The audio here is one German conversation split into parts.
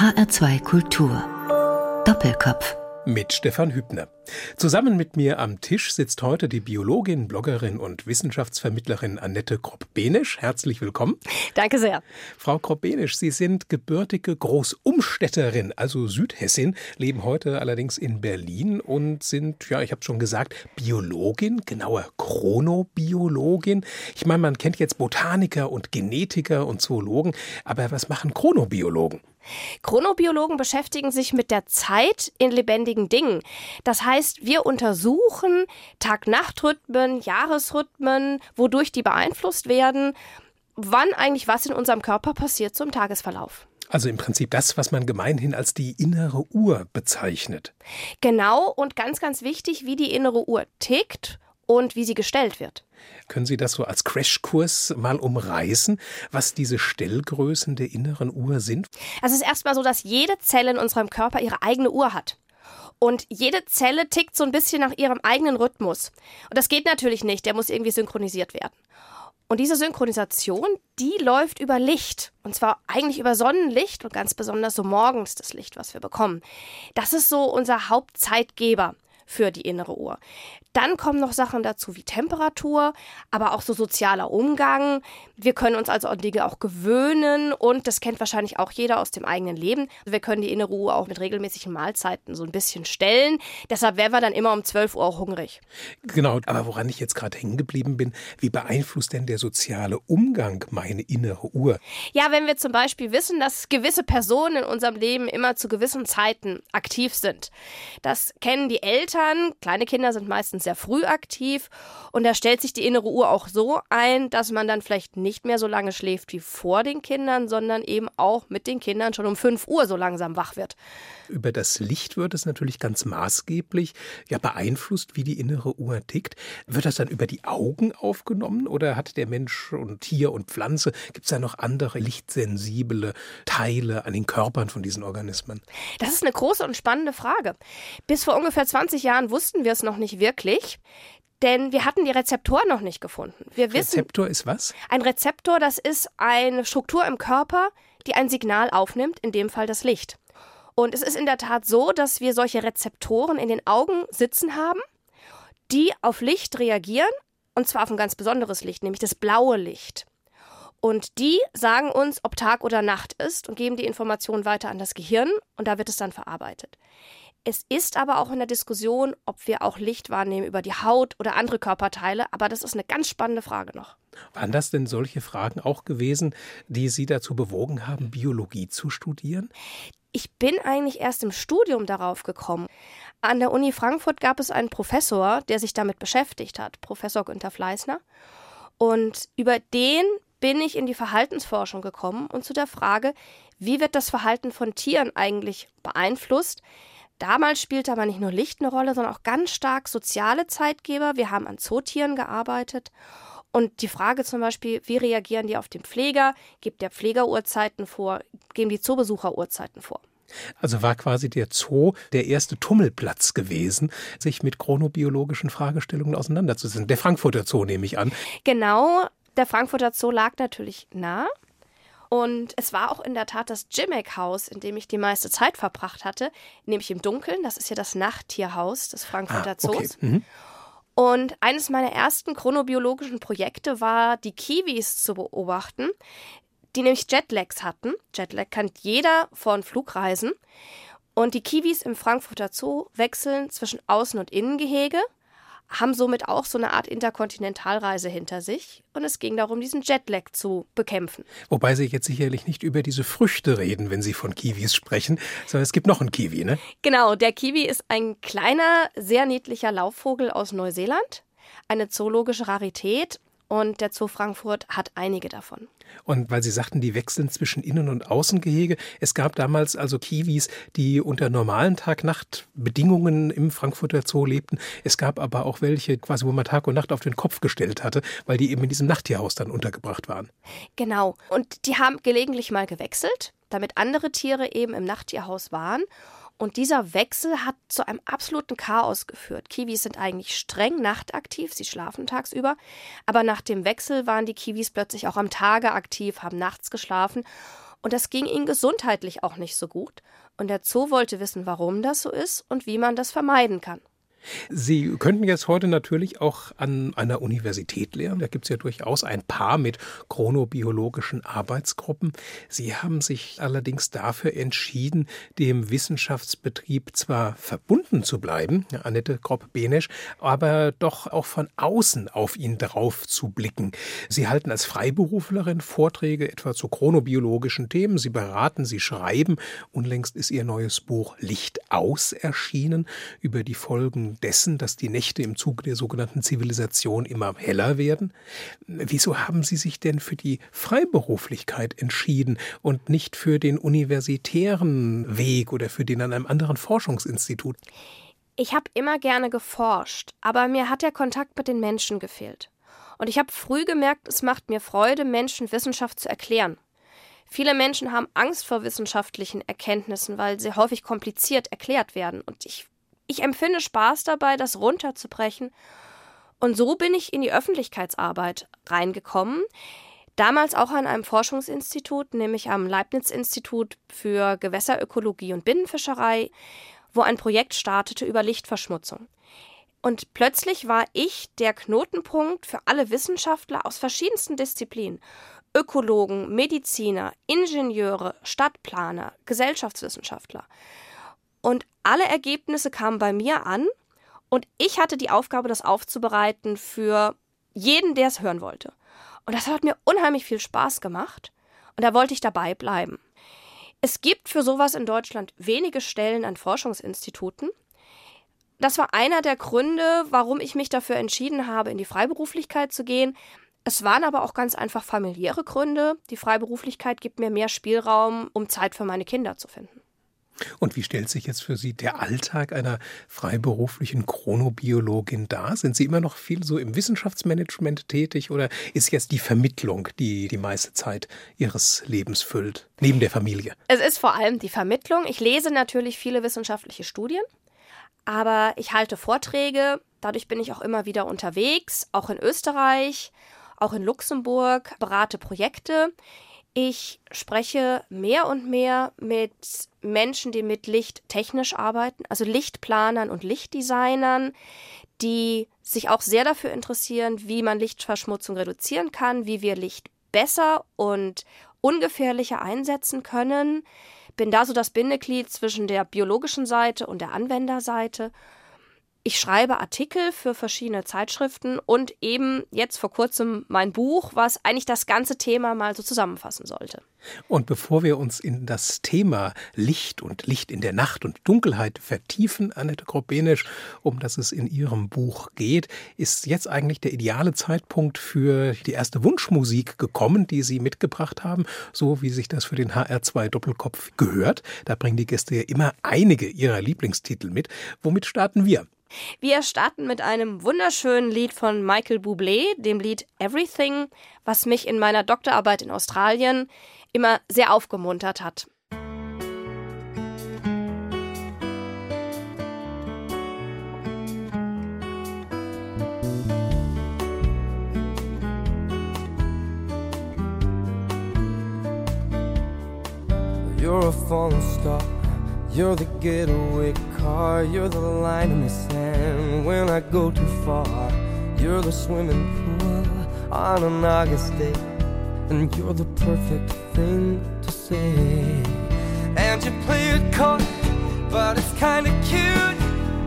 HR2 Kultur. Doppelkopf mit Stefan Hübner. Zusammen mit mir am Tisch sitzt heute die Biologin, Bloggerin und Wissenschaftsvermittlerin Annette Kropp-Benisch. Herzlich willkommen. Danke sehr. Frau Kropp-Benisch, Sie sind gebürtige Großumstädterin, also Südhessin, leben heute allerdings in Berlin und sind, ja, ich habe schon gesagt, Biologin, genauer Chronobiologin. Ich meine, man kennt jetzt Botaniker und Genetiker und Zoologen, aber was machen Chronobiologen? Chronobiologen beschäftigen sich mit der Zeit in lebendigen Dingen. Das heißt, wir untersuchen Tag-Nacht-Rhythmen, Jahresrhythmen, wodurch die beeinflusst werden, wann eigentlich was in unserem Körper passiert zum Tagesverlauf. Also im Prinzip das, was man gemeinhin als die innere Uhr bezeichnet. Genau und ganz, ganz wichtig, wie die innere Uhr tickt und wie sie gestellt wird. Können Sie das so als Crashkurs mal umreißen, was diese Stellgrößen der inneren Uhr sind? Also es ist erstmal so, dass jede Zelle in unserem Körper ihre eigene Uhr hat. Und jede Zelle tickt so ein bisschen nach ihrem eigenen Rhythmus. Und das geht natürlich nicht, der muss irgendwie synchronisiert werden. Und diese Synchronisation, die läuft über Licht. Und zwar eigentlich über Sonnenlicht und ganz besonders so morgens das Licht, was wir bekommen. Das ist so unser Hauptzeitgeber für die innere Uhr. Dann kommen noch Sachen dazu wie Temperatur, aber auch so sozialer Umgang. Wir können uns also an Dinge auch gewöhnen und das kennt wahrscheinlich auch jeder aus dem eigenen Leben. Wir können die innere Uhr auch mit regelmäßigen Mahlzeiten so ein bisschen stellen. Deshalb wären wir dann immer um 12 Uhr hungrig. Genau, aber woran ich jetzt gerade hängen geblieben bin, wie beeinflusst denn der soziale Umgang meine innere Uhr? Ja, wenn wir zum Beispiel wissen, dass gewisse Personen in unserem Leben immer zu gewissen Zeiten aktiv sind. Das kennen die Eltern. Kleine Kinder sind meistens meistens sehr früh aktiv und da stellt sich die innere Uhr auch so ein, dass man dann vielleicht nicht mehr so lange schläft wie vor den Kindern, sondern eben auch mit den Kindern schon um 5 Uhr so langsam wach wird. Über das Licht wird es natürlich ganz maßgeblich ja beeinflusst, wie die innere Uhr tickt. Wird das dann über die Augen aufgenommen oder hat der Mensch und Tier und Pflanze, gibt es da noch andere lichtsensible Teile an den Körpern von diesen Organismen? Das ist eine große und spannende Frage. Bis vor ungefähr 20 Jahren wussten wir es noch nicht wirklich denn wir hatten die Rezeptoren noch nicht gefunden. Wir wissen, Rezeptor ist was? Ein Rezeptor, das ist eine Struktur im Körper, die ein Signal aufnimmt, in dem Fall das Licht. Und es ist in der Tat so, dass wir solche Rezeptoren in den Augen sitzen haben, die auf Licht reagieren, und zwar auf ein ganz besonderes Licht, nämlich das blaue Licht. Und die sagen uns, ob Tag oder Nacht ist und geben die Information weiter an das Gehirn und da wird es dann verarbeitet. Es ist aber auch in der Diskussion, ob wir auch Licht wahrnehmen über die Haut oder andere Körperteile, aber das ist eine ganz spannende Frage noch. Waren das denn solche Fragen auch gewesen, die Sie dazu bewogen haben, Biologie zu studieren? Ich bin eigentlich erst im Studium darauf gekommen. An der Uni Frankfurt gab es einen Professor, der sich damit beschäftigt hat, Professor Günter Fleißner. Und über den bin ich in die Verhaltensforschung gekommen und zu der Frage, wie wird das Verhalten von Tieren eigentlich beeinflusst, Damals spielte aber nicht nur Licht eine Rolle, sondern auch ganz stark soziale Zeitgeber. Wir haben an Zootieren gearbeitet. Und die Frage zum Beispiel, wie reagieren die auf den Pfleger? Gibt der Pfleger Uhrzeiten vor? Geben die Zoobesucher Uhrzeiten vor? Also war quasi der Zoo der erste Tummelplatz gewesen, sich mit chronobiologischen Fragestellungen auseinanderzusetzen. Der Frankfurter Zoo nehme ich an. Genau, der Frankfurter Zoo lag natürlich nah. Und es war auch in der Tat das Jimmick-Haus, in dem ich die meiste Zeit verbracht hatte, nämlich im Dunkeln. Das ist ja das Nachttierhaus des Frankfurter ah, Zoos. Okay. Mhm. Und eines meiner ersten chronobiologischen Projekte war, die Kiwis zu beobachten, die nämlich Jetlags hatten. Jetlag kennt jeder von Flugreisen. Und die Kiwis im Frankfurter Zoo wechseln zwischen Außen- und Innengehege haben somit auch so eine Art Interkontinentalreise hinter sich. Und es ging darum, diesen Jetlag zu bekämpfen. Wobei Sie jetzt sicherlich nicht über diese Früchte reden, wenn Sie von Kiwis sprechen, sondern es gibt noch einen Kiwi, ne? Genau, der Kiwi ist ein kleiner, sehr niedlicher Laufvogel aus Neuseeland. Eine zoologische Rarität und der Zoo Frankfurt hat einige davon. Und weil Sie sagten, die wechseln zwischen Innen- und Außengehege. Es gab damals also Kiwis, die unter normalen Tag-Nacht-Bedingungen im Frankfurter Zoo lebten. Es gab aber auch welche, quasi, wo man Tag und Nacht auf den Kopf gestellt hatte, weil die eben in diesem Nachttierhaus dann untergebracht waren. Genau. Und die haben gelegentlich mal gewechselt, damit andere Tiere eben im Nachttierhaus waren. Und dieser Wechsel hat zu einem absoluten Chaos geführt. Kiwis sind eigentlich streng nachtaktiv, sie schlafen tagsüber, aber nach dem Wechsel waren die Kiwis plötzlich auch am Tage aktiv, haben nachts geschlafen. Und das ging ihnen gesundheitlich auch nicht so gut. Und der Zoo wollte wissen, warum das so ist und wie man das vermeiden kann. Sie könnten jetzt heute natürlich auch an einer Universität lehren. Da gibt es ja durchaus ein paar mit chronobiologischen Arbeitsgruppen. Sie haben sich allerdings dafür entschieden, dem Wissenschaftsbetrieb zwar verbunden zu bleiben, Annette Kropp-Benesch, aber doch auch von außen auf ihn drauf zu blicken. Sie halten als Freiberuflerin Vorträge etwa zu chronobiologischen Themen. Sie beraten, Sie schreiben. Unlängst ist Ihr neues Buch Licht aus erschienen über die Folgen dessen, dass die Nächte im Zuge der sogenannten Zivilisation immer heller werden? Wieso haben Sie sich denn für die Freiberuflichkeit entschieden und nicht für den universitären Weg oder für den an einem anderen Forschungsinstitut? Ich habe immer gerne geforscht, aber mir hat der Kontakt mit den Menschen gefehlt. Und ich habe früh gemerkt, es macht mir Freude, Menschen Wissenschaft zu erklären. Viele Menschen haben Angst vor wissenschaftlichen Erkenntnissen, weil sie häufig kompliziert erklärt werden. Und ich ich empfinde Spaß dabei, das runterzubrechen. Und so bin ich in die Öffentlichkeitsarbeit reingekommen. Damals auch an einem Forschungsinstitut, nämlich am Leibniz-Institut für Gewässerökologie und Binnenfischerei, wo ein Projekt startete über Lichtverschmutzung. Und plötzlich war ich der Knotenpunkt für alle Wissenschaftler aus verschiedensten Disziplinen. Ökologen, Mediziner, Ingenieure, Stadtplaner, Gesellschaftswissenschaftler. Und alle Ergebnisse kamen bei mir an und ich hatte die Aufgabe, das aufzubereiten für jeden, der es hören wollte. Und das hat mir unheimlich viel Spaß gemacht und da wollte ich dabei bleiben. Es gibt für sowas in Deutschland wenige Stellen an Forschungsinstituten. Das war einer der Gründe, warum ich mich dafür entschieden habe, in die Freiberuflichkeit zu gehen. Es waren aber auch ganz einfach familiäre Gründe. Die Freiberuflichkeit gibt mir mehr Spielraum, um Zeit für meine Kinder zu finden. Und wie stellt sich jetzt für Sie der Alltag einer freiberuflichen Chronobiologin dar? Sind Sie immer noch viel so im Wissenschaftsmanagement tätig oder ist jetzt die Vermittlung, die die meiste Zeit Ihres Lebens füllt, neben der Familie? Es ist vor allem die Vermittlung. Ich lese natürlich viele wissenschaftliche Studien, aber ich halte Vorträge. Dadurch bin ich auch immer wieder unterwegs, auch in Österreich, auch in Luxemburg, berate Projekte. Ich spreche mehr und mehr mit Menschen, die mit Licht technisch arbeiten, also Lichtplanern und Lichtdesignern, die sich auch sehr dafür interessieren, wie man Lichtverschmutzung reduzieren kann, wie wir Licht besser und ungefährlicher einsetzen können. Bin da so das Bindeglied zwischen der biologischen Seite und der Anwenderseite ich schreibe Artikel für verschiedene Zeitschriften und eben jetzt vor kurzem mein Buch, was eigentlich das ganze Thema mal so zusammenfassen sollte. Und bevor wir uns in das Thema Licht und Licht in der Nacht und Dunkelheit vertiefen, Annette Krobenisch, um das es in Ihrem Buch geht, ist jetzt eigentlich der ideale Zeitpunkt für die erste Wunschmusik gekommen, die Sie mitgebracht haben, so wie sich das für den HR2 Doppelkopf gehört. Da bringen die Gäste ja immer einige ihrer Lieblingstitel mit. Womit starten wir? Wir starten mit einem wunderschönen Lied von Michael Bublé, dem Lied Everything, was mich in meiner Doktorarbeit in Australien immer sehr aufgemuntert hat. You're a falling star You're the getaway car, you're the line in the sand when I go too far. You're the swimming pool on an August day, and you're the perfect thing to say. And you play it coy, but it's kinda cute.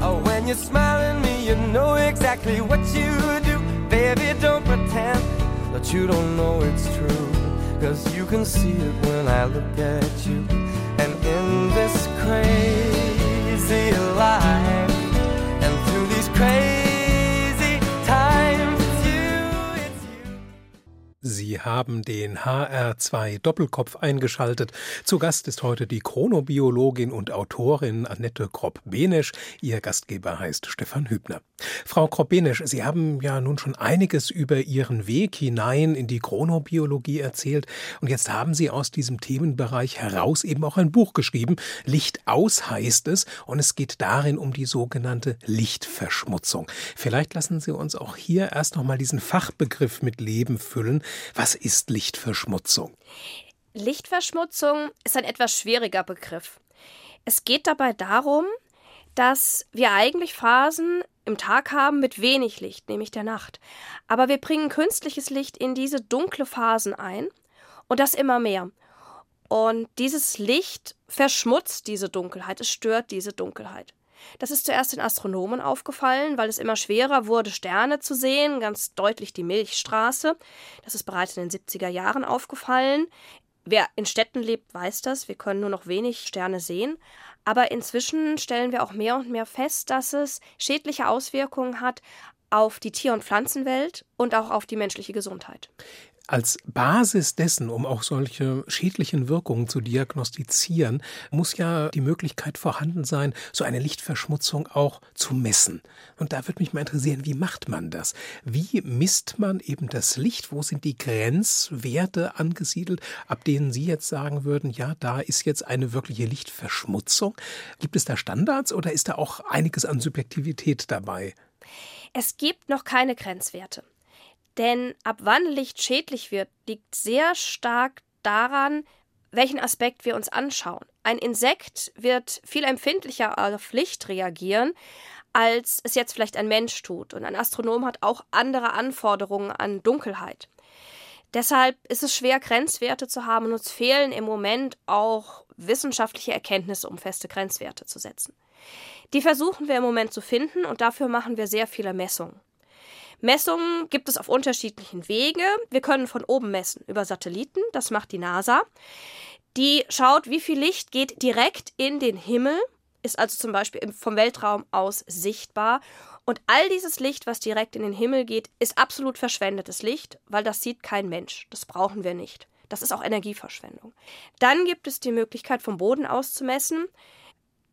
Oh, when you smile at me, you know exactly what you do. Baby, don't pretend that you don't know it's true. Cause you can see it when I look at you. And in this crazy life, Sie haben den HR2 Doppelkopf eingeschaltet. Zu Gast ist heute die Chronobiologin und Autorin Annette Kropp-Benesch. Ihr Gastgeber heißt Stefan Hübner. Frau Kropp-Benesch, Sie haben ja nun schon einiges über Ihren Weg hinein in die Chronobiologie erzählt. Und jetzt haben Sie aus diesem Themenbereich heraus eben auch ein Buch geschrieben. Licht aus heißt es. Und es geht darin um die sogenannte Lichtverschmutzung. Vielleicht lassen Sie uns auch hier erst noch mal diesen Fachbegriff mit Leben füllen. Was ist Lichtverschmutzung? Lichtverschmutzung ist ein etwas schwieriger Begriff. Es geht dabei darum, dass wir eigentlich Phasen im Tag haben mit wenig Licht, nämlich der Nacht. Aber wir bringen künstliches Licht in diese dunkle Phasen ein und das immer mehr. Und dieses Licht verschmutzt diese Dunkelheit, es stört diese Dunkelheit. Das ist zuerst den Astronomen aufgefallen, weil es immer schwerer wurde, Sterne zu sehen, ganz deutlich die Milchstraße. Das ist bereits in den 70er Jahren aufgefallen. Wer in Städten lebt, weiß das. Wir können nur noch wenig Sterne sehen. Aber inzwischen stellen wir auch mehr und mehr fest, dass es schädliche Auswirkungen hat auf die Tier- und Pflanzenwelt und auch auf die menschliche Gesundheit. Als Basis dessen, um auch solche schädlichen Wirkungen zu diagnostizieren, muss ja die Möglichkeit vorhanden sein, so eine Lichtverschmutzung auch zu messen. Und da würde mich mal interessieren, wie macht man das? Wie misst man eben das Licht? Wo sind die Grenzwerte angesiedelt, ab denen Sie jetzt sagen würden, ja, da ist jetzt eine wirkliche Lichtverschmutzung? Gibt es da Standards oder ist da auch einiges an Subjektivität dabei? Es gibt noch keine Grenzwerte. Denn ab wann Licht schädlich wird, liegt sehr stark daran, welchen Aspekt wir uns anschauen. Ein Insekt wird viel empfindlicher auf Licht reagieren, als es jetzt vielleicht ein Mensch tut. Und ein Astronom hat auch andere Anforderungen an Dunkelheit. Deshalb ist es schwer, Grenzwerte zu haben und uns fehlen im Moment auch wissenschaftliche Erkenntnisse, um feste Grenzwerte zu setzen. Die versuchen wir im Moment zu finden und dafür machen wir sehr viele Messungen. Messungen gibt es auf unterschiedlichen Wege. Wir können von oben messen über Satelliten, das macht die NASA. Die schaut, wie viel Licht geht direkt in den Himmel, ist also zum Beispiel vom Weltraum aus sichtbar. Und all dieses Licht, was direkt in den Himmel geht, ist absolut verschwendetes Licht, weil das sieht kein Mensch. Das brauchen wir nicht. Das ist auch Energieverschwendung. Dann gibt es die Möglichkeit, vom Boden aus zu messen.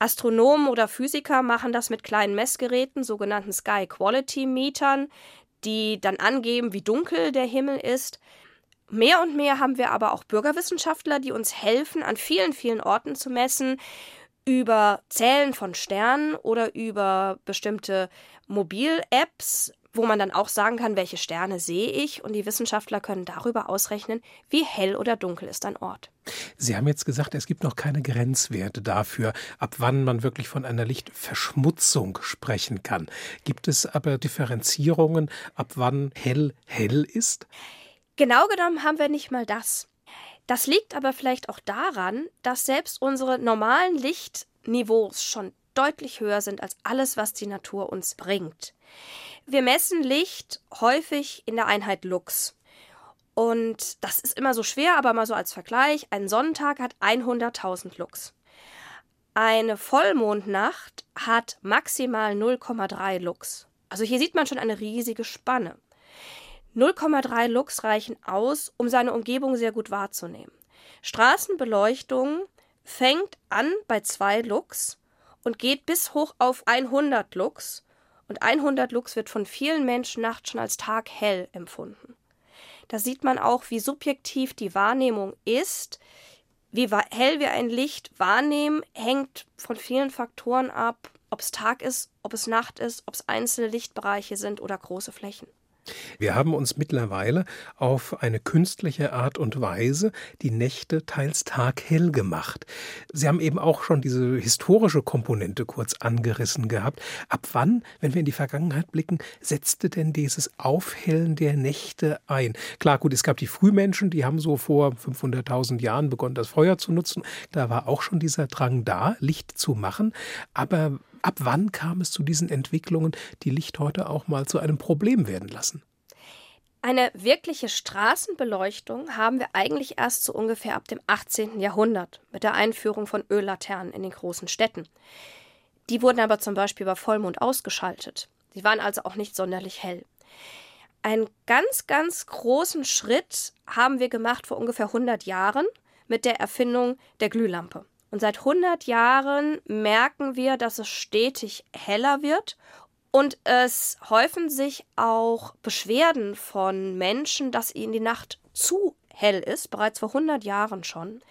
Astronomen oder Physiker machen das mit kleinen Messgeräten, sogenannten Sky Quality Metern die dann angeben, wie dunkel der Himmel ist. Mehr und mehr haben wir aber auch Bürgerwissenschaftler, die uns helfen, an vielen, vielen Orten zu messen, über Zählen von Sternen oder über bestimmte Mobil-Apps, wo man dann auch sagen kann, welche Sterne sehe ich und die Wissenschaftler können darüber ausrechnen, wie hell oder dunkel ist ein Ort. Sie haben jetzt gesagt, es gibt noch keine Grenzwerte dafür, ab wann man wirklich von einer Lichtverschmutzung sprechen kann. Gibt es aber Differenzierungen, ab wann hell hell ist? Genau genommen haben wir nicht mal das. Das liegt aber vielleicht auch daran, dass selbst unsere normalen Lichtniveaus schon deutlich höher sind als alles, was die Natur uns bringt. Wir messen Licht häufig in der Einheit Lux. Und das ist immer so schwer, aber mal so als Vergleich. Ein Sonnentag hat 100.000 Lux. Eine Vollmondnacht hat maximal 0,3 Lux. Also hier sieht man schon eine riesige Spanne. 0,3 Lux reichen aus, um seine Umgebung sehr gut wahrzunehmen. Straßenbeleuchtung fängt an bei 2 Lux und geht bis hoch auf 100 Lux und 100 Lux wird von vielen Menschen nachts schon als Tag hell empfunden. Da sieht man auch, wie subjektiv die Wahrnehmung ist. Wie hell wir ein Licht wahrnehmen, hängt von vielen Faktoren ab, ob es Tag ist, ob es Nacht ist, ob es einzelne Lichtbereiche sind oder große Flächen. Wir haben uns mittlerweile auf eine künstliche Art und Weise die Nächte teils taghell gemacht. Sie haben eben auch schon diese historische Komponente kurz angerissen gehabt. Ab wann, wenn wir in die Vergangenheit blicken, setzte denn dieses Aufhellen der Nächte ein? Klar, gut, es gab die Frühmenschen, die haben so vor 500.000 Jahren begonnen, das Feuer zu nutzen. Da war auch schon dieser Drang da, Licht zu machen. Aber Ab wann kam es zu diesen Entwicklungen, die Licht heute auch mal zu einem Problem werden lassen? Eine wirkliche Straßenbeleuchtung haben wir eigentlich erst so ungefähr ab dem 18. Jahrhundert mit der Einführung von Öllaternen in den großen Städten. Die wurden aber zum Beispiel bei Vollmond ausgeschaltet. Sie waren also auch nicht sonderlich hell. Einen ganz, ganz großen Schritt haben wir gemacht vor ungefähr 100 Jahren mit der Erfindung der Glühlampe. Und seit 100 Jahren merken wir, dass es stetig heller wird. Und es häufen sich auch Beschwerden von Menschen, dass ihnen die Nacht zu hell ist, bereits vor 100 Jahren schon.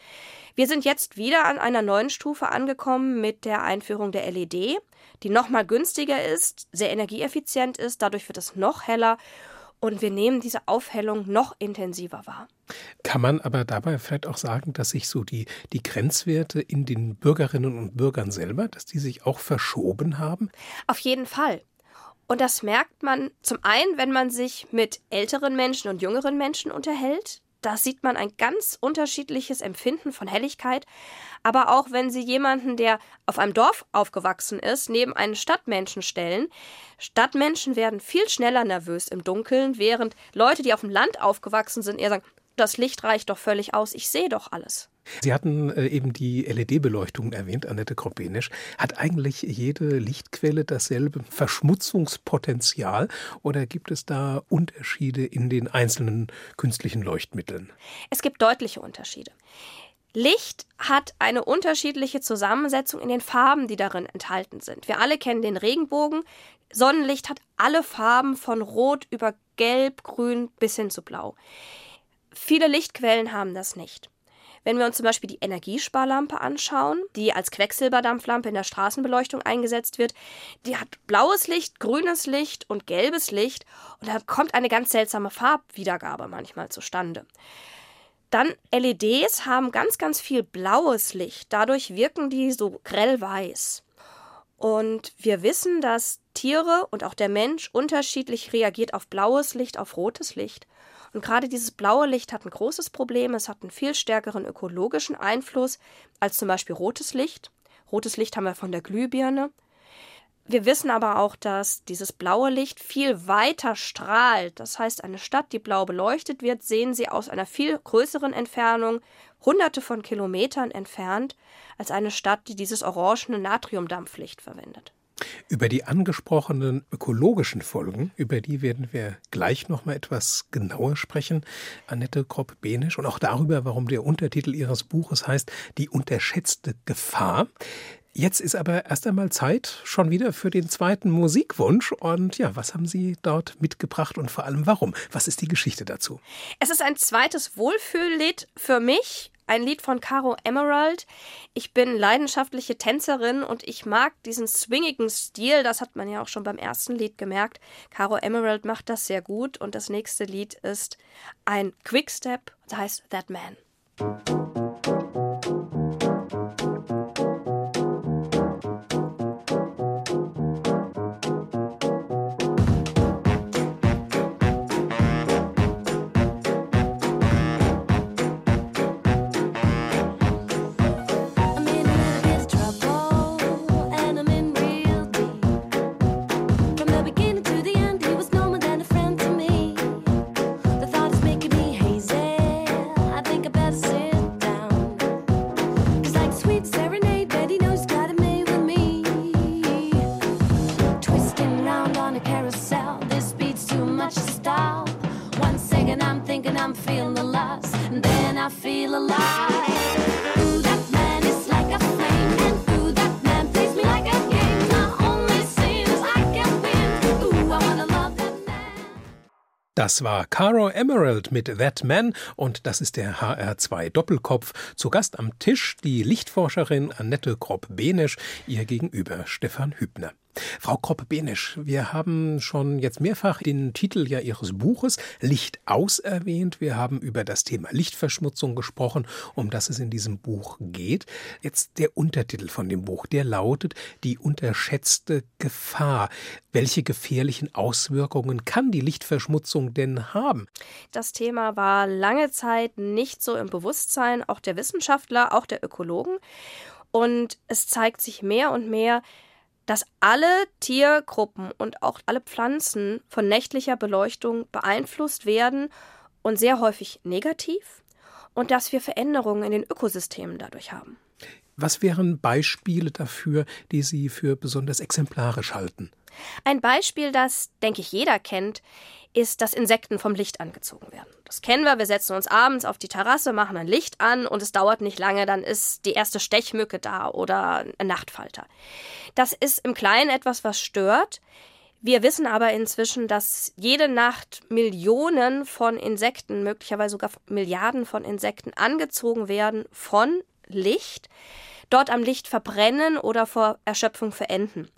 Wir sind jetzt wieder an einer neuen Stufe angekommen mit der Einführung der LED, die nochmal günstiger ist, sehr energieeffizient ist, dadurch wird es noch heller und wir nehmen diese Aufhellung noch intensiver wahr. Kann man aber dabei vielleicht auch sagen, dass sich so die, die Grenzwerte in den Bürgerinnen und Bürgern selber, dass die sich auch verschoben haben? Auf jeden Fall. Und das merkt man zum einen, wenn man sich mit älteren Menschen und jüngeren Menschen unterhält. Da sieht man ein ganz unterschiedliches Empfinden von Helligkeit. Aber auch wenn Sie jemanden, der auf einem Dorf aufgewachsen ist, neben einen Stadtmenschen stellen, Stadtmenschen werden viel schneller nervös im Dunkeln, während Leute, die auf dem Land aufgewachsen sind, eher sagen, das Licht reicht doch völlig aus, ich sehe doch alles. Sie hatten äh, eben die LED-Beleuchtung erwähnt, Annette Kropenisch. Hat eigentlich jede Lichtquelle dasselbe Verschmutzungspotenzial oder gibt es da Unterschiede in den einzelnen künstlichen Leuchtmitteln? Es gibt deutliche Unterschiede. Licht hat eine unterschiedliche Zusammensetzung in den Farben, die darin enthalten sind. Wir alle kennen den Regenbogen. Sonnenlicht hat alle Farben von Rot über Gelb, Grün bis hin zu Blau. Viele Lichtquellen haben das nicht. Wenn wir uns zum Beispiel die Energiesparlampe anschauen, die als Quecksilberdampflampe in der Straßenbeleuchtung eingesetzt wird, die hat blaues Licht, grünes Licht und gelbes Licht und da kommt eine ganz seltsame Farbwiedergabe manchmal zustande. Dann LEDs haben ganz, ganz viel blaues Licht. Dadurch wirken die so grellweiß. Und wir wissen, dass Tiere und auch der Mensch unterschiedlich reagiert auf blaues Licht, auf rotes Licht. Und gerade dieses blaue Licht hat ein großes Problem. Es hat einen viel stärkeren ökologischen Einfluss als zum Beispiel rotes Licht. Rotes Licht haben wir von der Glühbirne. Wir wissen aber auch, dass dieses blaue Licht viel weiter strahlt. Das heißt, eine Stadt, die blau beleuchtet wird, sehen Sie aus einer viel größeren Entfernung, hunderte von Kilometern entfernt, als eine Stadt, die dieses orangene Natriumdampflicht verwendet. Über die angesprochenen ökologischen Folgen, über die werden wir gleich noch mal etwas genauer sprechen, Annette Kropp-Benisch, und auch darüber, warum der Untertitel ihres Buches heißt Die unterschätzte Gefahr. Jetzt ist aber erst einmal Zeit schon wieder für den zweiten Musikwunsch. Und ja, was haben Sie dort mitgebracht und vor allem warum? Was ist die Geschichte dazu? Es ist ein zweites Wohlfühllied für mich ein Lied von Caro Emerald. Ich bin leidenschaftliche Tänzerin und ich mag diesen swingigen Stil. Das hat man ja auch schon beim ersten Lied gemerkt. Caro Emerald macht das sehr gut. Und das nächste Lied ist ein Quickstep, das heißt That Man. Das war Caro Emerald mit That Man und das ist der HR2 Doppelkopf. Zu Gast am Tisch die Lichtforscherin Annette Kropp-Benisch, ihr gegenüber Stefan Hübner. Frau Kropp-Benisch, wir haben schon jetzt mehrfach den Titel ja Ihres Buches Licht aus erwähnt. Wir haben über das Thema Lichtverschmutzung gesprochen, um das es in diesem Buch geht. Jetzt der Untertitel von dem Buch, der lautet Die unterschätzte Gefahr. Welche gefährlichen Auswirkungen kann die Lichtverschmutzung denn haben? Das Thema war lange Zeit nicht so im Bewusstsein, auch der Wissenschaftler, auch der Ökologen. Und es zeigt sich mehr und mehr, dass alle Tiergruppen und auch alle Pflanzen von nächtlicher Beleuchtung beeinflusst werden und sehr häufig negativ und dass wir Veränderungen in den Ökosystemen dadurch haben. Was wären Beispiele dafür, die Sie für besonders exemplarisch halten? Ein Beispiel, das, denke ich, jeder kennt, ist, dass Insekten vom Licht angezogen werden. Das kennen wir. Wir setzen uns abends auf die Terrasse, machen ein Licht an und es dauert nicht lange, dann ist die erste Stechmücke da oder ein Nachtfalter. Das ist im Kleinen etwas, was stört. Wir wissen aber inzwischen, dass jede Nacht Millionen von Insekten, möglicherweise sogar Milliarden von Insekten angezogen werden von Licht, dort am Licht verbrennen oder vor Erschöpfung verenden.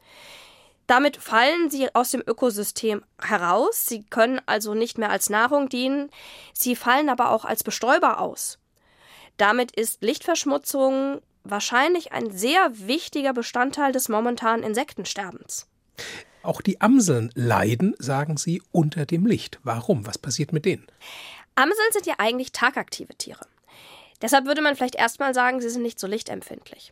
Damit fallen sie aus dem Ökosystem heraus. Sie können also nicht mehr als Nahrung dienen. Sie fallen aber auch als Bestäuber aus. Damit ist Lichtverschmutzung wahrscheinlich ein sehr wichtiger Bestandteil des momentanen Insektensterbens. Auch die Amseln leiden, sagen Sie, unter dem Licht. Warum? Was passiert mit denen? Amseln sind ja eigentlich tagaktive Tiere. Deshalb würde man vielleicht erstmal sagen, sie sind nicht so lichtempfindlich.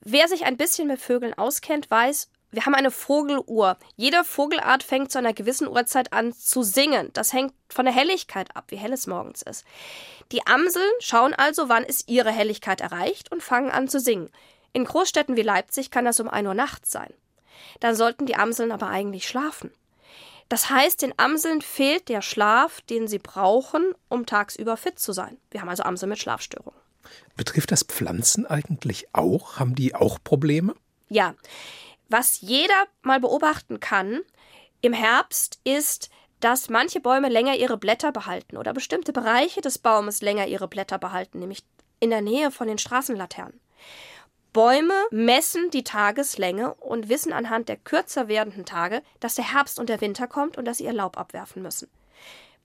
Wer sich ein bisschen mit Vögeln auskennt, weiß, wir haben eine Vogeluhr. Jede Vogelart fängt zu einer gewissen Uhrzeit an zu singen. Das hängt von der Helligkeit ab, wie hell es morgens ist. Die Amseln schauen also, wann ist ihre Helligkeit erreicht und fangen an zu singen. In Großstädten wie Leipzig kann das um 1 Uhr nachts sein. Dann sollten die Amseln aber eigentlich schlafen. Das heißt, den Amseln fehlt der Schlaf, den sie brauchen, um tagsüber fit zu sein. Wir haben also Amseln mit Schlafstörungen. Betrifft das Pflanzen eigentlich auch? Haben die auch Probleme? Ja. Was jeder mal beobachten kann im Herbst ist, dass manche Bäume länger ihre Blätter behalten oder bestimmte Bereiche des Baumes länger ihre Blätter behalten, nämlich in der Nähe von den Straßenlaternen. Bäume messen die Tageslänge und wissen anhand der kürzer werdenden Tage, dass der Herbst und der Winter kommt und dass sie ihr Laub abwerfen müssen.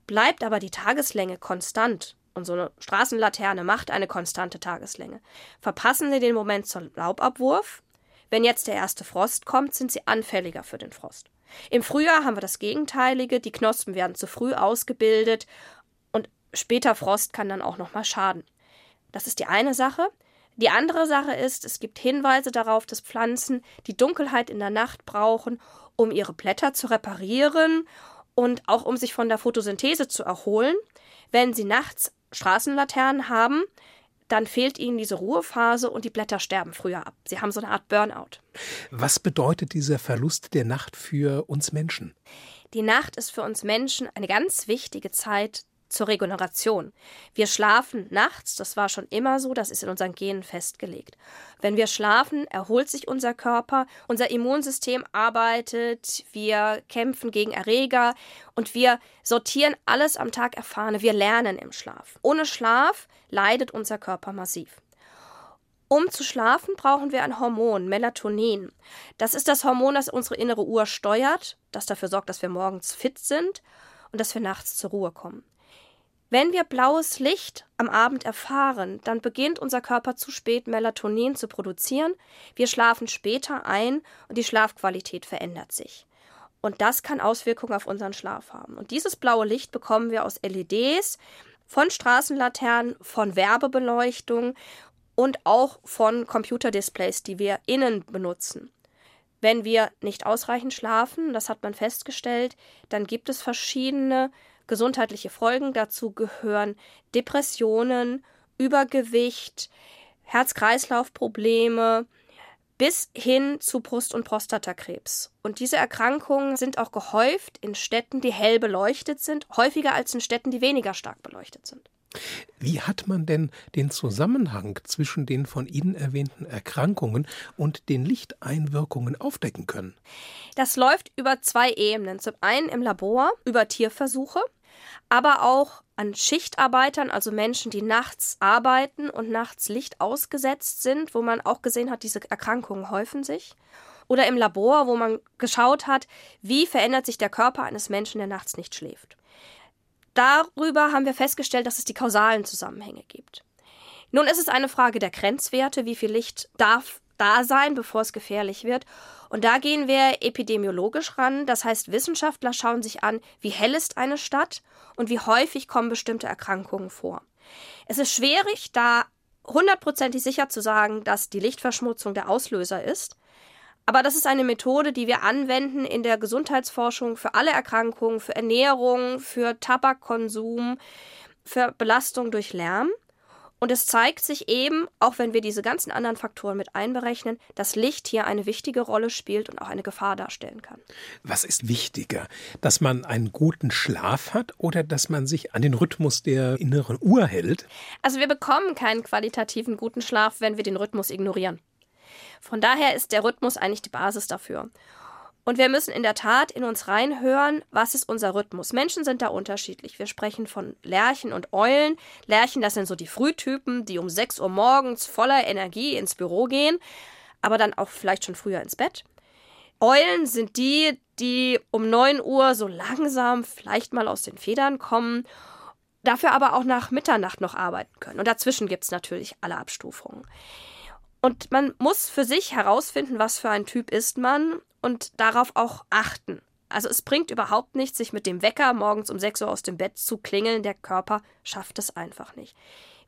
Bleibt aber die Tageslänge konstant und so eine Straßenlaterne macht eine konstante Tageslänge, verpassen sie den Moment zum Laubabwurf. Wenn jetzt der erste Frost kommt, sind sie anfälliger für den Frost. Im Frühjahr haben wir das Gegenteilige, die Knospen werden zu früh ausgebildet und später Frost kann dann auch nochmal schaden. Das ist die eine Sache. Die andere Sache ist, es gibt Hinweise darauf, dass Pflanzen die Dunkelheit in der Nacht brauchen, um ihre Blätter zu reparieren und auch um sich von der Photosynthese zu erholen. Wenn sie nachts Straßenlaternen haben, dann fehlt ihnen diese Ruhephase und die Blätter sterben früher ab. Sie haben so eine Art Burnout. Was bedeutet dieser Verlust der Nacht für uns Menschen? Die Nacht ist für uns Menschen eine ganz wichtige Zeit zur Regeneration. Wir schlafen nachts, das war schon immer so, das ist in unseren Genen festgelegt. Wenn wir schlafen, erholt sich unser Körper, unser Immunsystem arbeitet, wir kämpfen gegen Erreger und wir sortieren alles am Tag Erfahrene, wir lernen im Schlaf. Ohne Schlaf leidet unser Körper massiv. Um zu schlafen, brauchen wir ein Hormon, Melatonin. Das ist das Hormon, das unsere innere Uhr steuert, das dafür sorgt, dass wir morgens fit sind und dass wir nachts zur Ruhe kommen. Wenn wir blaues Licht am Abend erfahren, dann beginnt unser Körper zu spät Melatonin zu produzieren, wir schlafen später ein und die Schlafqualität verändert sich. Und das kann Auswirkungen auf unseren Schlaf haben. Und dieses blaue Licht bekommen wir aus LEDs, von Straßenlaternen, von Werbebeleuchtung und auch von Computerdisplays, die wir innen benutzen. Wenn wir nicht ausreichend schlafen, das hat man festgestellt, dann gibt es verschiedene gesundheitliche Folgen. Dazu gehören Depressionen, Übergewicht, Herz-Kreislauf-Probleme bis hin zu Brust- und Prostatakrebs. Und diese Erkrankungen sind auch gehäuft in Städten, die hell beleuchtet sind, häufiger als in Städten, die weniger stark beleuchtet sind. Wie hat man denn den Zusammenhang zwischen den von Ihnen erwähnten Erkrankungen und den Lichteinwirkungen aufdecken können? Das läuft über zwei Ebenen. Zum einen im Labor über Tierversuche, aber auch an Schichtarbeitern, also Menschen, die nachts arbeiten und nachts Licht ausgesetzt sind, wo man auch gesehen hat, diese Erkrankungen häufen sich. Oder im Labor, wo man geschaut hat, wie verändert sich der Körper eines Menschen, der nachts nicht schläft. Darüber haben wir festgestellt, dass es die kausalen Zusammenhänge gibt. Nun ist es eine Frage der Grenzwerte, wie viel Licht darf da sein, bevor es gefährlich wird. Und da gehen wir epidemiologisch ran. Das heißt, Wissenschaftler schauen sich an, wie hell ist eine Stadt und wie häufig kommen bestimmte Erkrankungen vor. Es ist schwierig, da hundertprozentig sicher zu sagen, dass die Lichtverschmutzung der Auslöser ist. Aber das ist eine Methode, die wir anwenden in der Gesundheitsforschung für alle Erkrankungen, für Ernährung, für Tabakkonsum, für Belastung durch Lärm. Und es zeigt sich eben, auch wenn wir diese ganzen anderen Faktoren mit einberechnen, dass Licht hier eine wichtige Rolle spielt und auch eine Gefahr darstellen kann. Was ist wichtiger, dass man einen guten Schlaf hat oder dass man sich an den Rhythmus der inneren Uhr hält? Also wir bekommen keinen qualitativen guten Schlaf, wenn wir den Rhythmus ignorieren. Von daher ist der Rhythmus eigentlich die Basis dafür. Und wir müssen in der Tat in uns reinhören, was ist unser Rhythmus. Menschen sind da unterschiedlich. Wir sprechen von Lerchen und Eulen. Lerchen, das sind so die Frühtypen, die um 6 Uhr morgens voller Energie ins Büro gehen, aber dann auch vielleicht schon früher ins Bett. Eulen sind die, die um 9 Uhr so langsam vielleicht mal aus den Federn kommen, dafür aber auch nach Mitternacht noch arbeiten können. Und dazwischen gibt es natürlich alle Abstufungen. Und man muss für sich herausfinden, was für ein Typ ist man und darauf auch achten. Also es bringt überhaupt nichts, sich mit dem Wecker morgens um 6 Uhr aus dem Bett zu klingeln. Der Körper schafft es einfach nicht.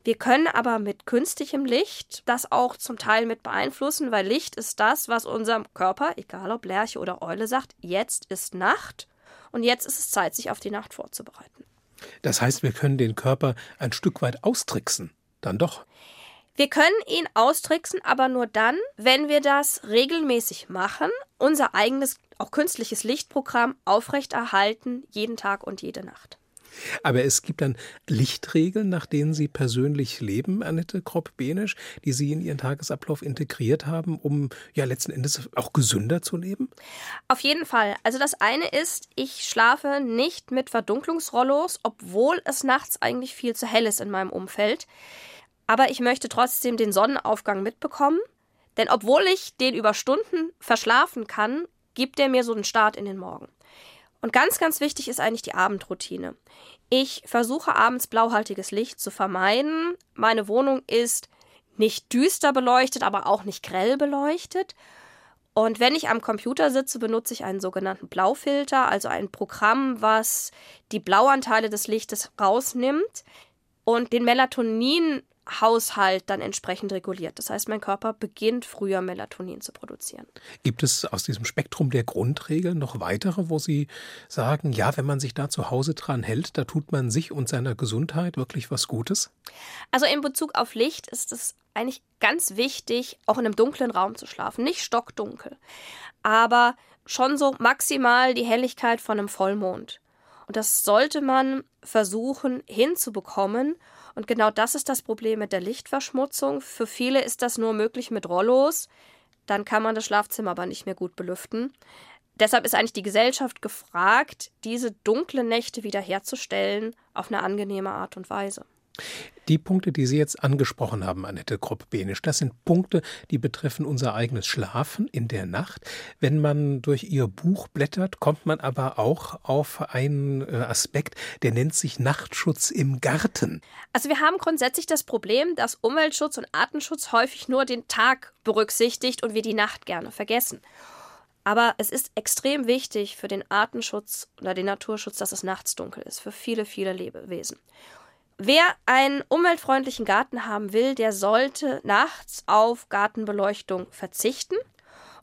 Wir können aber mit künstlichem Licht das auch zum Teil mit beeinflussen, weil Licht ist das, was unserem Körper, egal ob Lerche oder Eule, sagt, jetzt ist Nacht und jetzt ist es Zeit, sich auf die Nacht vorzubereiten. Das heißt, wir können den Körper ein Stück weit austricksen. Dann doch. Wir können ihn austricksen, aber nur dann, wenn wir das regelmäßig machen, unser eigenes, auch künstliches Lichtprogramm aufrechterhalten, jeden Tag und jede Nacht. Aber es gibt dann Lichtregeln, nach denen Sie persönlich leben, Annette Kropp-Benisch, die Sie in Ihren Tagesablauf integriert haben, um ja letzten Endes auch gesünder zu leben? Auf jeden Fall. Also das eine ist, ich schlafe nicht mit Verdunklungsrollos, obwohl es nachts eigentlich viel zu hell ist in meinem Umfeld. Aber ich möchte trotzdem den Sonnenaufgang mitbekommen. Denn obwohl ich den über Stunden verschlafen kann, gibt er mir so einen Start in den Morgen. Und ganz, ganz wichtig ist eigentlich die Abendroutine. Ich versuche abends blauhaltiges Licht zu vermeiden. Meine Wohnung ist nicht düster beleuchtet, aber auch nicht grell beleuchtet. Und wenn ich am Computer sitze, benutze ich einen sogenannten Blaufilter, also ein Programm, was die Blauanteile des Lichtes rausnimmt und den Melatonin Haushalt dann entsprechend reguliert. Das heißt, mein Körper beginnt früher Melatonin zu produzieren. Gibt es aus diesem Spektrum der Grundregeln noch weitere, wo Sie sagen, ja, wenn man sich da zu Hause dran hält, da tut man sich und seiner Gesundheit wirklich was Gutes? Also in Bezug auf Licht ist es eigentlich ganz wichtig, auch in einem dunklen Raum zu schlafen. Nicht stockdunkel, aber schon so maximal die Helligkeit von einem Vollmond. Und das sollte man versuchen hinzubekommen. Und genau das ist das Problem mit der Lichtverschmutzung. Für viele ist das nur möglich mit Rollos. Dann kann man das Schlafzimmer aber nicht mehr gut belüften. Deshalb ist eigentlich die Gesellschaft gefragt, diese dunklen Nächte wiederherzustellen auf eine angenehme Art und Weise. Die Punkte, die Sie jetzt angesprochen haben, Annette Kropp-Benisch, das sind Punkte, die betreffen unser eigenes Schlafen in der Nacht. Wenn man durch Ihr Buch blättert, kommt man aber auch auf einen äh, Aspekt, der nennt sich Nachtschutz im Garten. Also wir haben grundsätzlich das Problem, dass Umweltschutz und Artenschutz häufig nur den Tag berücksichtigt und wir die Nacht gerne vergessen. Aber es ist extrem wichtig für den Artenschutz oder den Naturschutz, dass es nachts dunkel ist, für viele, viele Lebewesen. Wer einen umweltfreundlichen Garten haben will, der sollte nachts auf Gartenbeleuchtung verzichten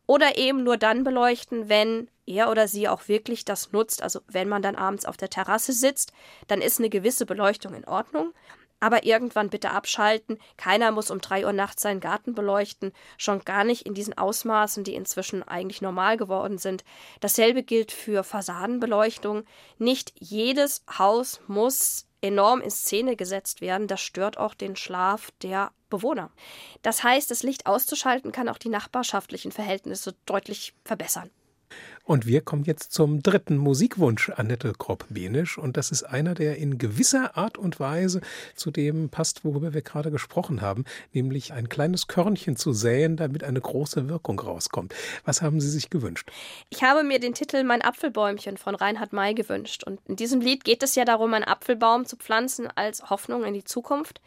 oder eben nur dann beleuchten, wenn er oder sie auch wirklich das nutzt. Also wenn man dann abends auf der Terrasse sitzt, dann ist eine gewisse Beleuchtung in Ordnung. Aber irgendwann bitte abschalten. Keiner muss um drei Uhr nachts seinen Garten beleuchten. Schon gar nicht in diesen Ausmaßen, die inzwischen eigentlich normal geworden sind. Dasselbe gilt für Fassadenbeleuchtung. Nicht jedes Haus muss enorm in Szene gesetzt werden. Das stört auch den Schlaf der Bewohner. Das heißt, das Licht auszuschalten kann auch die nachbarschaftlichen Verhältnisse deutlich verbessern. Und wir kommen jetzt zum dritten Musikwunsch, Annette Kropp-Benisch. Und das ist einer, der in gewisser Art und Weise zu dem passt, worüber wir gerade gesprochen haben, nämlich ein kleines Körnchen zu säen, damit eine große Wirkung rauskommt. Was haben Sie sich gewünscht? Ich habe mir den Titel Mein Apfelbäumchen von Reinhard May gewünscht. Und in diesem Lied geht es ja darum, einen Apfelbaum zu pflanzen als Hoffnung in die Zukunft.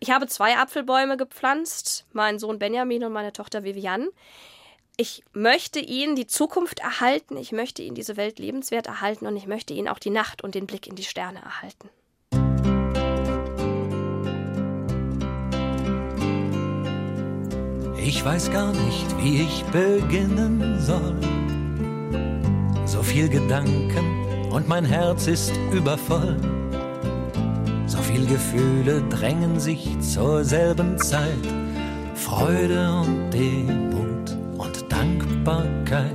Ich habe zwei Apfelbäume gepflanzt, meinen Sohn Benjamin und meine Tochter Viviane ich möchte ihnen die Zukunft erhalten, ich möchte ihnen diese Welt lebenswert erhalten und ich möchte ihnen auch die Nacht und den Blick in die Sterne erhalten. Ich weiß gar nicht, wie ich beginnen soll. So viel Gedanken und mein Herz ist übervoll. So viel Gefühle drängen sich zur selben Zeit. Freude und Demut Dankbarkeit.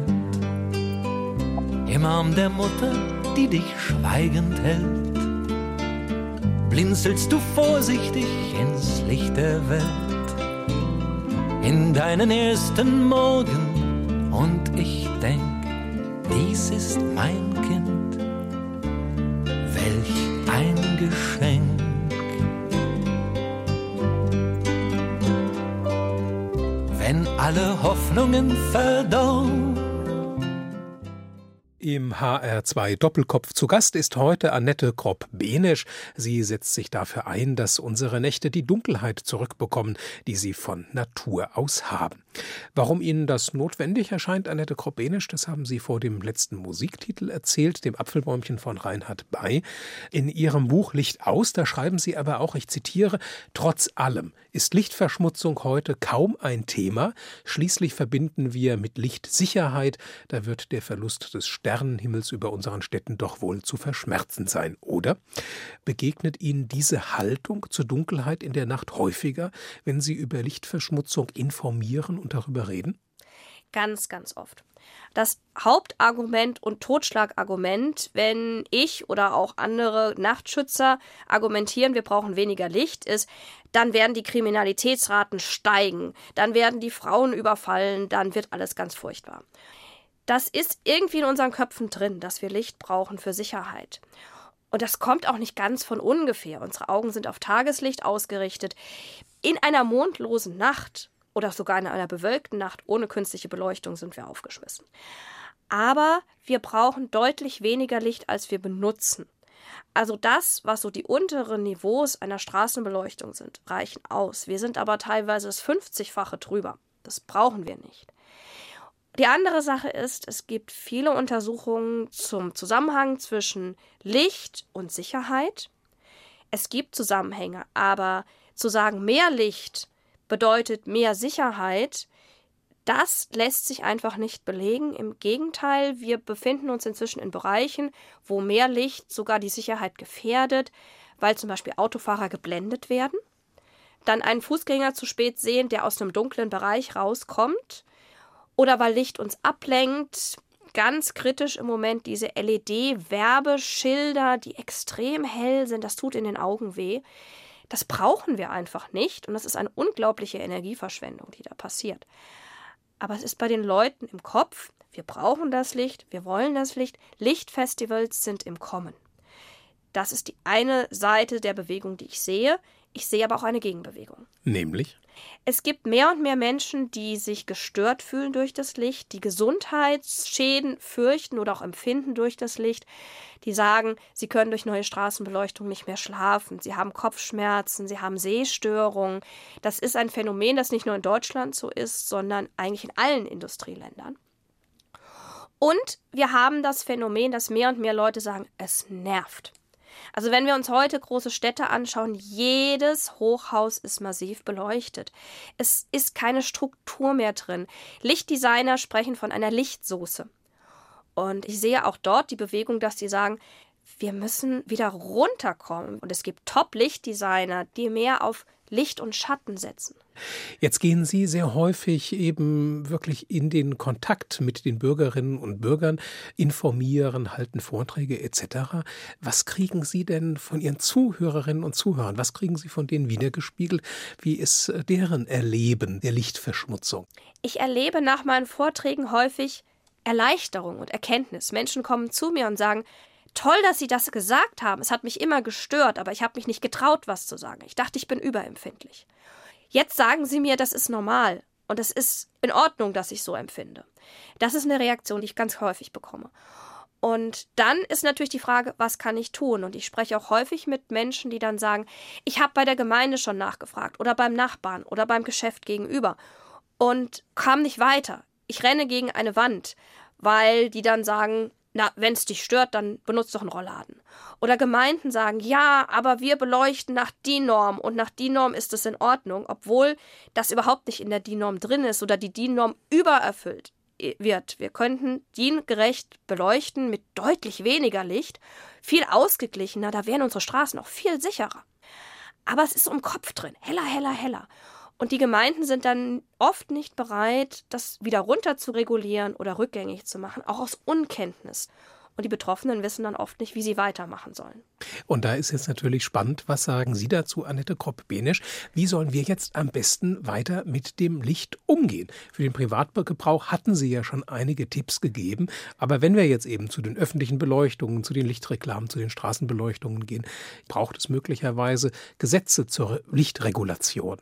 Im Arm der Mutter, die dich schweigend hält, blinzelst du vorsichtig ins Licht der Welt. In deinen ersten Morgen und ich denk, dies ist mein Kind. Welch ein Geschenk. Alle Hoffnungen verdorben Im HR2 Doppelkopf zu Gast ist heute Annette Kropp-Benesch. Sie setzt sich dafür ein, dass unsere Nächte die Dunkelheit zurückbekommen, die sie von Natur aus haben. Warum Ihnen das notwendig erscheint, Annette Kropp-Benesch, das haben Sie vor dem letzten Musiktitel erzählt, dem Apfelbäumchen von Reinhard Bay. In Ihrem Buch Licht aus, da schreiben Sie aber auch, ich zitiere, trotz allem ist Lichtverschmutzung heute kaum ein Thema. Schließlich verbinden wir mit Licht Sicherheit. Da wird der Verlust des Sternenhimmels über unseren Städten doch wohl zu verschmerzen sein, oder? Begegnet Ihnen diese Haltung zur Dunkelheit in der Nacht häufiger, wenn Sie über Lichtverschmutzung informieren und darüber reden? Ganz, ganz oft. Das Hauptargument und Totschlagargument, wenn ich oder auch andere Nachtschützer argumentieren, wir brauchen weniger Licht, ist, dann werden die Kriminalitätsraten steigen, dann werden die Frauen überfallen, dann wird alles ganz furchtbar das ist irgendwie in unseren Köpfen drin, dass wir Licht brauchen für Sicherheit. Und das kommt auch nicht ganz von ungefähr. Unsere Augen sind auf Tageslicht ausgerichtet. In einer mondlosen Nacht oder sogar in einer bewölkten Nacht ohne künstliche Beleuchtung sind wir aufgeschmissen. Aber wir brauchen deutlich weniger Licht, als wir benutzen. Also das, was so die unteren Niveaus einer Straßenbeleuchtung sind, reichen aus. Wir sind aber teilweise das 50-fache drüber. Das brauchen wir nicht. Die andere Sache ist, es gibt viele Untersuchungen zum Zusammenhang zwischen Licht und Sicherheit. Es gibt Zusammenhänge, aber zu sagen, mehr Licht bedeutet mehr Sicherheit, das lässt sich einfach nicht belegen. Im Gegenteil, wir befinden uns inzwischen in Bereichen, wo mehr Licht sogar die Sicherheit gefährdet, weil zum Beispiel Autofahrer geblendet werden, dann einen Fußgänger zu spät sehen, der aus einem dunklen Bereich rauskommt, oder weil Licht uns ablenkt. Ganz kritisch im Moment diese LED-Werbeschilder, die extrem hell sind, das tut in den Augen weh. Das brauchen wir einfach nicht und das ist eine unglaubliche Energieverschwendung, die da passiert. Aber es ist bei den Leuten im Kopf, wir brauchen das Licht, wir wollen das Licht. Lichtfestivals sind im Kommen. Das ist die eine Seite der Bewegung, die ich sehe. Ich sehe aber auch eine Gegenbewegung. Nämlich? Es gibt mehr und mehr Menschen, die sich gestört fühlen durch das Licht, die Gesundheitsschäden fürchten oder auch empfinden durch das Licht, die sagen, sie können durch neue Straßenbeleuchtung nicht mehr schlafen, sie haben Kopfschmerzen, sie haben Sehstörungen. Das ist ein Phänomen, das nicht nur in Deutschland so ist, sondern eigentlich in allen Industrieländern. Und wir haben das Phänomen, dass mehr und mehr Leute sagen, es nervt. Also wenn wir uns heute große Städte anschauen, jedes Hochhaus ist massiv beleuchtet. Es ist keine Struktur mehr drin. Lichtdesigner sprechen von einer Lichtsoße. Und ich sehe auch dort die Bewegung, dass sie sagen, wir müssen wieder runterkommen. Und es gibt Top-Lichtdesigner, die mehr auf Licht und Schatten setzen. Jetzt gehen Sie sehr häufig eben wirklich in den Kontakt mit den Bürgerinnen und Bürgern, informieren, halten Vorträge etc. Was kriegen Sie denn von Ihren Zuhörerinnen und Zuhörern? Was kriegen Sie von denen wiedergespiegelt? Wie ist äh, deren Erleben der Lichtverschmutzung? Ich erlebe nach meinen Vorträgen häufig Erleichterung und Erkenntnis. Menschen kommen zu mir und sagen, toll, dass Sie das gesagt haben. Es hat mich immer gestört, aber ich habe mich nicht getraut, was zu sagen. Ich dachte, ich bin überempfindlich. Jetzt sagen Sie mir, das ist normal und es ist in Ordnung, dass ich so empfinde. Das ist eine Reaktion, die ich ganz häufig bekomme. Und dann ist natürlich die Frage, was kann ich tun? Und ich spreche auch häufig mit Menschen, die dann sagen, ich habe bei der Gemeinde schon nachgefragt oder beim Nachbarn oder beim Geschäft gegenüber und kam nicht weiter. Ich renne gegen eine Wand, weil die dann sagen, na, wenn es dich stört, dann benutzt doch einen Rollladen. Oder Gemeinden sagen, ja, aber wir beleuchten nach DIN-Norm und nach DIN-Norm ist es in Ordnung, obwohl das überhaupt nicht in der DIN-Norm drin ist oder die DIN-Norm übererfüllt wird. Wir könnten DIN-gerecht beleuchten mit deutlich weniger Licht, viel ausgeglichener, da wären unsere Straßen auch viel sicherer. Aber es ist im Kopf drin, heller, heller, heller. Und die Gemeinden sind dann oft nicht bereit, das wieder runter zu regulieren oder rückgängig zu machen, auch aus Unkenntnis. Und die Betroffenen wissen dann oft nicht, wie sie weitermachen sollen. Und da ist jetzt natürlich spannend, was sagen Sie dazu, Annette Kropp-Benisch? Wie sollen wir jetzt am besten weiter mit dem Licht umgehen? Für den Privatgebrauch hatten Sie ja schon einige Tipps gegeben. Aber wenn wir jetzt eben zu den öffentlichen Beleuchtungen, zu den Lichtreklamen, zu den Straßenbeleuchtungen gehen, braucht es möglicherweise Gesetze zur Lichtregulation.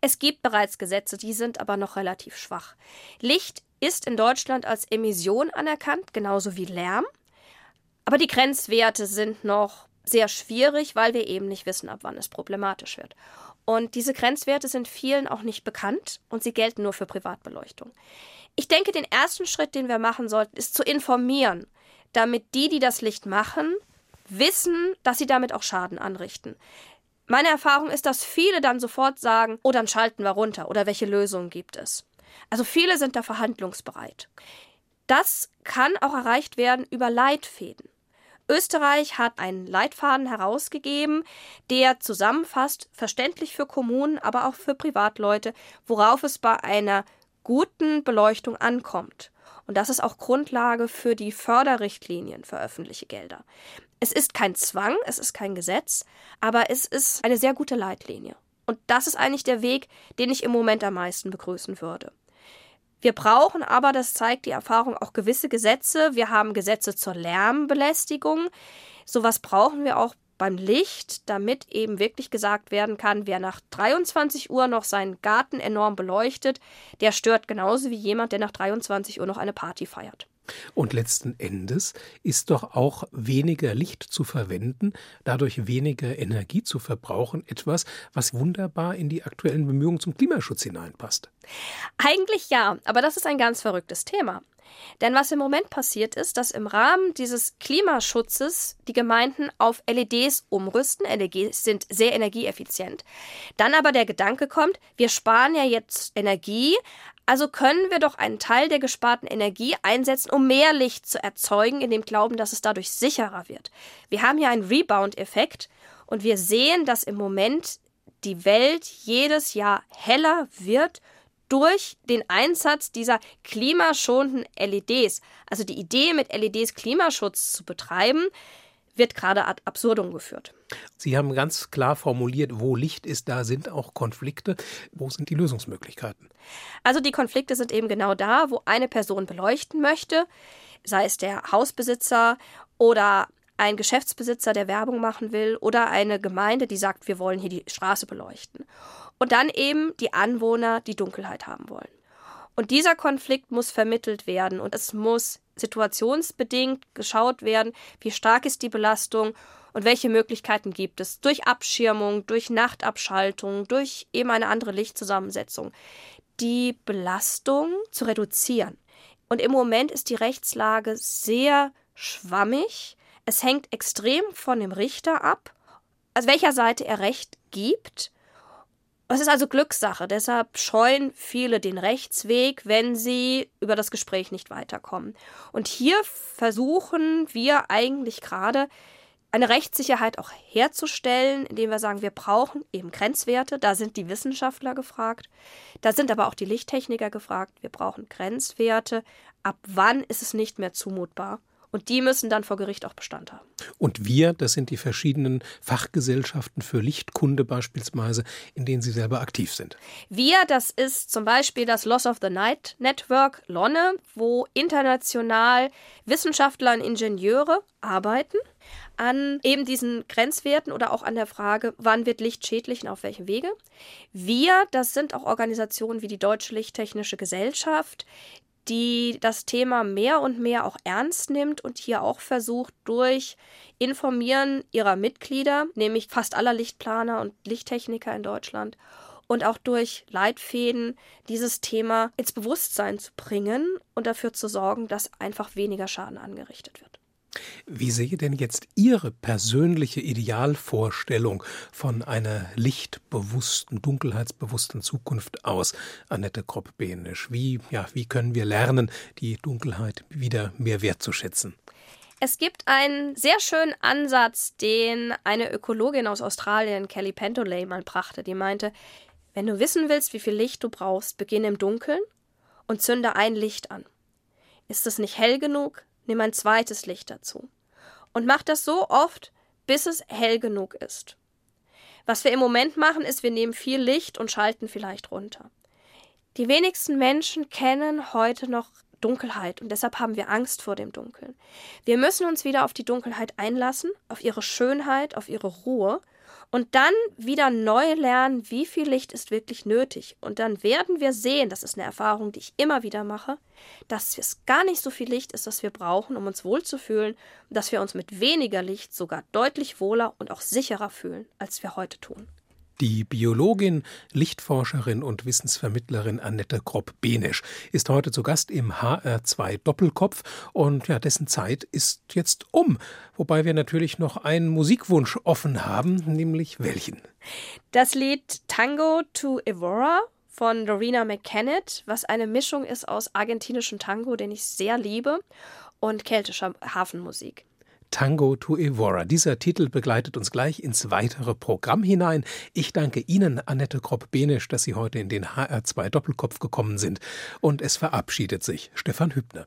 Es gibt bereits Gesetze, die sind aber noch relativ schwach. Licht ist in Deutschland als Emission anerkannt, genauso wie Lärm. Aber die Grenzwerte sind noch sehr schwierig, weil wir eben nicht wissen, ab wann es problematisch wird. Und diese Grenzwerte sind vielen auch nicht bekannt und sie gelten nur für Privatbeleuchtung. Ich denke, den ersten Schritt, den wir machen sollten, ist zu informieren, damit die, die das Licht machen, wissen, dass sie damit auch Schaden anrichten. Meine Erfahrung ist, dass viele dann sofort sagen, oh, dann schalten wir runter oder welche Lösungen gibt es. Also viele sind da verhandlungsbereit. Das kann auch erreicht werden über Leitfäden. Österreich hat einen Leitfaden herausgegeben, der zusammenfasst, verständlich für Kommunen, aber auch für Privatleute, worauf es bei einer guten Beleuchtung ankommt. Und das ist auch Grundlage für die Förderrichtlinien für öffentliche Gelder. Es ist kein Zwang, es ist kein Gesetz, aber es ist eine sehr gute Leitlinie. Und das ist eigentlich der Weg, den ich im Moment am meisten begrüßen würde. Wir brauchen aber, das zeigt die Erfahrung, auch gewisse Gesetze. Wir haben Gesetze zur Lärmbelästigung. Sowas brauchen wir auch beim Licht, damit eben wirklich gesagt werden kann, wer nach 23 Uhr noch seinen Garten enorm beleuchtet, der stört genauso wie jemand, der nach 23 Uhr noch eine Party feiert. Und letzten Endes ist doch auch weniger Licht zu verwenden, dadurch weniger Energie zu verbrauchen, etwas, was wunderbar in die aktuellen Bemühungen zum Klimaschutz hineinpasst. Eigentlich ja, aber das ist ein ganz verrücktes Thema. Denn was im Moment passiert ist, dass im Rahmen dieses Klimaschutzes die Gemeinden auf LEDs umrüsten. LEDs sind sehr energieeffizient. Dann aber der Gedanke kommt, wir sparen ja jetzt Energie, also können wir doch einen Teil der gesparten Energie einsetzen, um mehr Licht zu erzeugen, in dem Glauben, dass es dadurch sicherer wird. Wir haben hier einen Rebound-Effekt und wir sehen, dass im Moment die Welt jedes Jahr heller wird durch den Einsatz dieser klimaschonenden LEDs. Also die Idee, mit LEDs Klimaschutz zu betreiben, wird gerade ad absurdum geführt. Sie haben ganz klar formuliert, wo Licht ist, da sind auch Konflikte. Wo sind die Lösungsmöglichkeiten? Also die Konflikte sind eben genau da, wo eine Person beleuchten möchte, sei es der Hausbesitzer oder ein Geschäftsbesitzer, der Werbung machen will, oder eine Gemeinde, die sagt, wir wollen hier die Straße beleuchten. Und dann eben die Anwohner, die Dunkelheit haben wollen. Und dieser Konflikt muss vermittelt werden und es muss situationsbedingt geschaut werden, wie stark ist die Belastung und welche Möglichkeiten gibt es durch Abschirmung, durch Nachtabschaltung, durch eben eine andere Lichtzusammensetzung, die Belastung zu reduzieren. Und im Moment ist die Rechtslage sehr schwammig. Es hängt extrem von dem Richter ab, aus welcher Seite er Recht gibt. Es ist also Glückssache, deshalb scheuen viele den Rechtsweg, wenn sie über das Gespräch nicht weiterkommen. Und hier versuchen wir eigentlich gerade eine Rechtssicherheit auch herzustellen, indem wir sagen, wir brauchen eben Grenzwerte, da sind die Wissenschaftler gefragt, da sind aber auch die Lichttechniker gefragt, wir brauchen Grenzwerte, ab wann ist es nicht mehr zumutbar und die müssen dann vor Gericht auch Bestand haben. Und wir, das sind die verschiedenen Fachgesellschaften für Lichtkunde beispielsweise, in denen Sie selber aktiv sind. Wir, das ist zum Beispiel das Loss of the Night Network, LONNE, wo international Wissenschaftler und Ingenieure arbeiten an eben diesen Grenzwerten oder auch an der Frage, wann wird Licht schädlich und auf welchem Wege. Wir, das sind auch Organisationen wie die Deutsche Lichttechnische Gesellschaft, die das Thema mehr und mehr auch ernst nimmt und hier auch versucht, durch Informieren ihrer Mitglieder, nämlich fast aller Lichtplaner und Lichttechniker in Deutschland, und auch durch Leitfäden dieses Thema ins Bewusstsein zu bringen und dafür zu sorgen, dass einfach weniger Schaden angerichtet wird. Wie sehe denn jetzt Ihre persönliche Idealvorstellung von einer lichtbewussten, dunkelheitsbewussten Zukunft aus, Annette Kropp-Behnisch? Wie, ja, wie können wir lernen, die Dunkelheit wieder mehr wertzuschätzen? Es gibt einen sehr schönen Ansatz, den eine Ökologin aus Australien, Kelly Pentolay, mal brachte. Die meinte, wenn du wissen willst, wie viel Licht du brauchst, beginne im Dunkeln und zünde ein Licht an. Ist es nicht hell genug, nimm ein zweites Licht dazu. Und mach das so oft, bis es hell genug ist. Was wir im Moment machen, ist, wir nehmen viel Licht und schalten vielleicht runter. Die wenigsten Menschen kennen heute noch Dunkelheit und deshalb haben wir Angst vor dem Dunkeln. Wir müssen uns wieder auf die Dunkelheit einlassen, auf ihre Schönheit, auf ihre Ruhe und dann wieder neu lernen, wie viel Licht ist wirklich nötig. Und dann werden wir sehen, das ist eine Erfahrung, die ich immer wieder mache, dass es gar nicht so viel Licht ist, was wir brauchen, um uns wohlzufühlen, und dass wir uns mit weniger Licht sogar deutlich wohler und auch sicherer fühlen, als wir heute tun. Die Biologin, Lichtforscherin und Wissensvermittlerin Annette Kropp-Benesch ist heute zu Gast im HR2 Doppelkopf und ja, dessen Zeit ist jetzt um. Wobei wir natürlich noch einen Musikwunsch offen haben, nämlich welchen? Das Lied Tango to Evora von Lorena McKennett, was eine Mischung ist aus argentinischem Tango, den ich sehr liebe, und keltischer Hafenmusik. Tango to Evora. Dieser Titel begleitet uns gleich ins weitere Programm hinein. Ich danke Ihnen, Annette Kropp-Benisch, dass Sie heute in den HR2 Doppelkopf gekommen sind. Und es verabschiedet sich Stefan Hübner.